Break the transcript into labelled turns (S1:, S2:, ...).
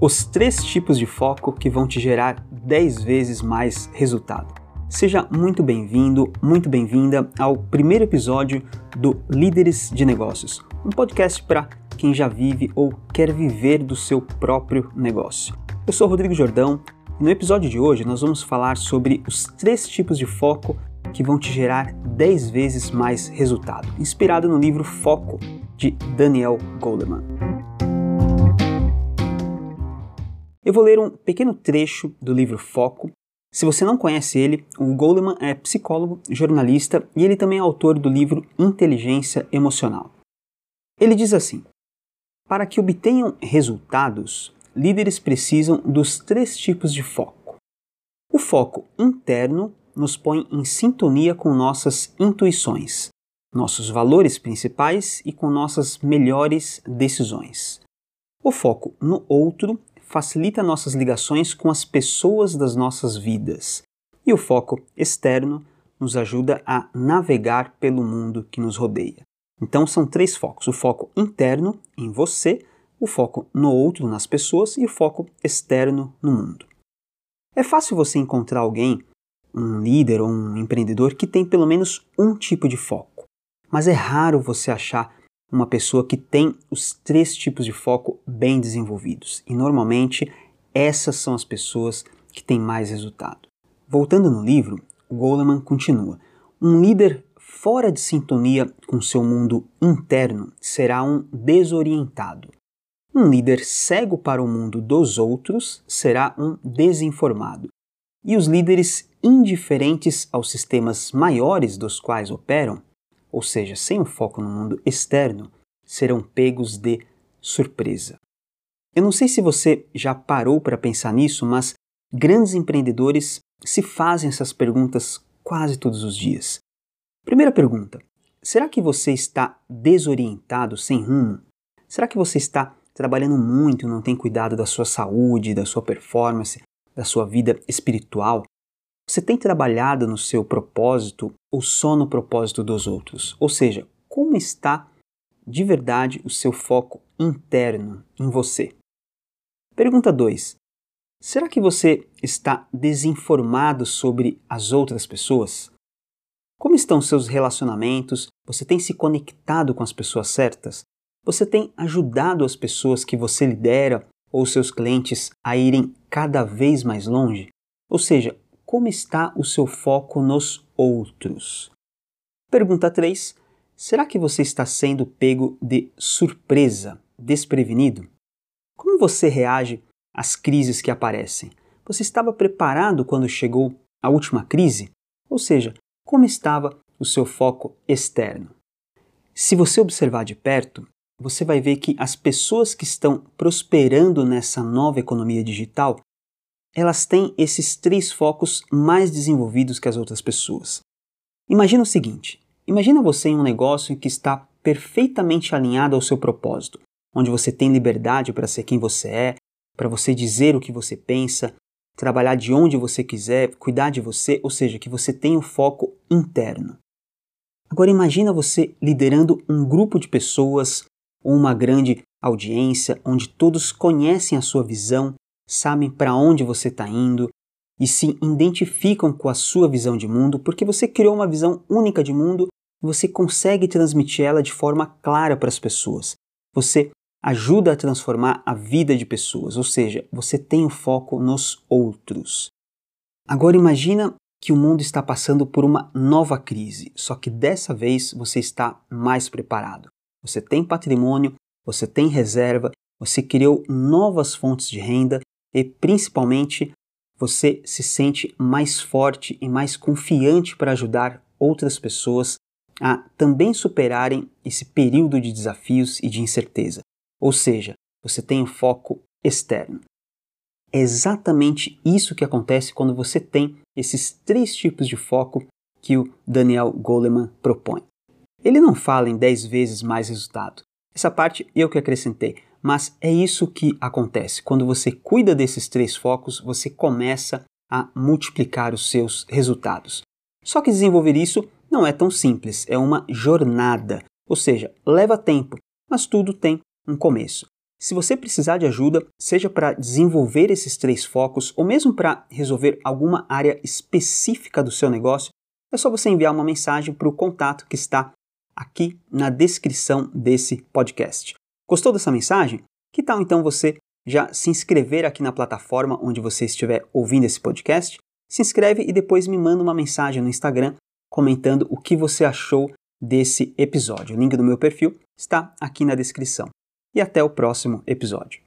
S1: Os três tipos de foco que vão te gerar 10 vezes mais resultado. Seja muito bem-vindo, muito bem-vinda ao primeiro episódio do Líderes de Negócios, um podcast para quem já vive ou quer viver do seu próprio negócio. Eu sou Rodrigo Jordão e no episódio de hoje nós vamos falar sobre os três tipos de foco que vão te gerar 10 vezes mais resultado, inspirado no livro Foco de Daniel Goleman. Eu vou ler um pequeno trecho do livro Foco. Se você não conhece ele, o Goleman é psicólogo, jornalista e ele também é autor do livro Inteligência Emocional. Ele diz assim: Para que obtenham resultados, líderes precisam dos três tipos de foco. O foco interno nos põe em sintonia com nossas intuições, nossos valores principais e com nossas melhores decisões. O foco no outro facilita nossas ligações com as pessoas das nossas vidas. E o foco externo nos ajuda a navegar pelo mundo que nos rodeia. Então são três focos: o foco interno em você, o foco no outro, nas pessoas e o foco externo no mundo. É fácil você encontrar alguém, um líder ou um empreendedor que tem pelo menos um tipo de foco, mas é raro você achar uma pessoa que tem os três tipos de foco bem desenvolvidos. E normalmente essas são as pessoas que têm mais resultado. Voltando no livro, Goleman continua: um líder fora de sintonia com seu mundo interno será um desorientado. Um líder cego para o mundo dos outros será um desinformado. E os líderes indiferentes aos sistemas maiores dos quais operam ou seja, sem o foco no mundo externo, serão pegos de surpresa. Eu não sei se você já parou para pensar nisso, mas grandes empreendedores se fazem essas perguntas quase todos os dias. Primeira pergunta: será que você está desorientado, sem rumo? Será que você está trabalhando muito e não tem cuidado da sua saúde, da sua performance, da sua vida espiritual? Você tem trabalhado no seu propósito ou só no propósito dos outros? Ou seja, como está de verdade o seu foco interno em você? Pergunta 2. Será que você está desinformado sobre as outras pessoas? Como estão seus relacionamentos? Você tem se conectado com as pessoas certas? Você tem ajudado as pessoas que você lidera ou seus clientes a irem cada vez mais longe? Ou seja, como está o seu foco nos outros? Pergunta 3. Será que você está sendo pego de surpresa, desprevenido? Como você reage às crises que aparecem? Você estava preparado quando chegou a última crise? Ou seja, como estava o seu foco externo? Se você observar de perto, você vai ver que as pessoas que estão prosperando nessa nova economia digital elas têm esses três focos mais desenvolvidos que as outras pessoas. Imagina o seguinte: imagina você em um negócio que está perfeitamente alinhado ao seu propósito, onde você tem liberdade para ser quem você é, para você dizer o que você pensa, trabalhar de onde você quiser, cuidar de você, ou seja, que você tem o foco interno. Agora imagina você liderando um grupo de pessoas ou uma grande audiência onde todos conhecem a sua visão, sabem para onde você está indo e se identificam com a sua visão de mundo porque você criou uma visão única de mundo e você consegue transmitir ela de forma clara para as pessoas. Você ajuda a transformar a vida de pessoas, ou seja, você tem o foco nos outros. Agora imagina que o mundo está passando por uma nova crise, só que dessa vez você está mais preparado. Você tem patrimônio, você tem reserva, você criou novas fontes de renda e principalmente você se sente mais forte e mais confiante para ajudar outras pessoas a também superarem esse período de desafios e de incerteza. Ou seja, você tem o um foco externo. É exatamente isso que acontece quando você tem esses três tipos de foco que o Daniel Goleman propõe. Ele não fala em 10 vezes mais resultado. Essa parte eu que acrescentei. Mas é isso que acontece. Quando você cuida desses três focos, você começa a multiplicar os seus resultados. Só que desenvolver isso não é tão simples, é uma jornada, ou seja, leva tempo, mas tudo tem um começo. Se você precisar de ajuda, seja para desenvolver esses três focos ou mesmo para resolver alguma área específica do seu negócio, é só você enviar uma mensagem para o contato que está aqui na descrição desse podcast. Gostou dessa mensagem? Que tal então você já se inscrever aqui na plataforma onde você estiver ouvindo esse podcast? Se inscreve e depois me manda uma mensagem no Instagram comentando o que você achou desse episódio. O link do meu perfil está aqui na descrição. E até o próximo episódio.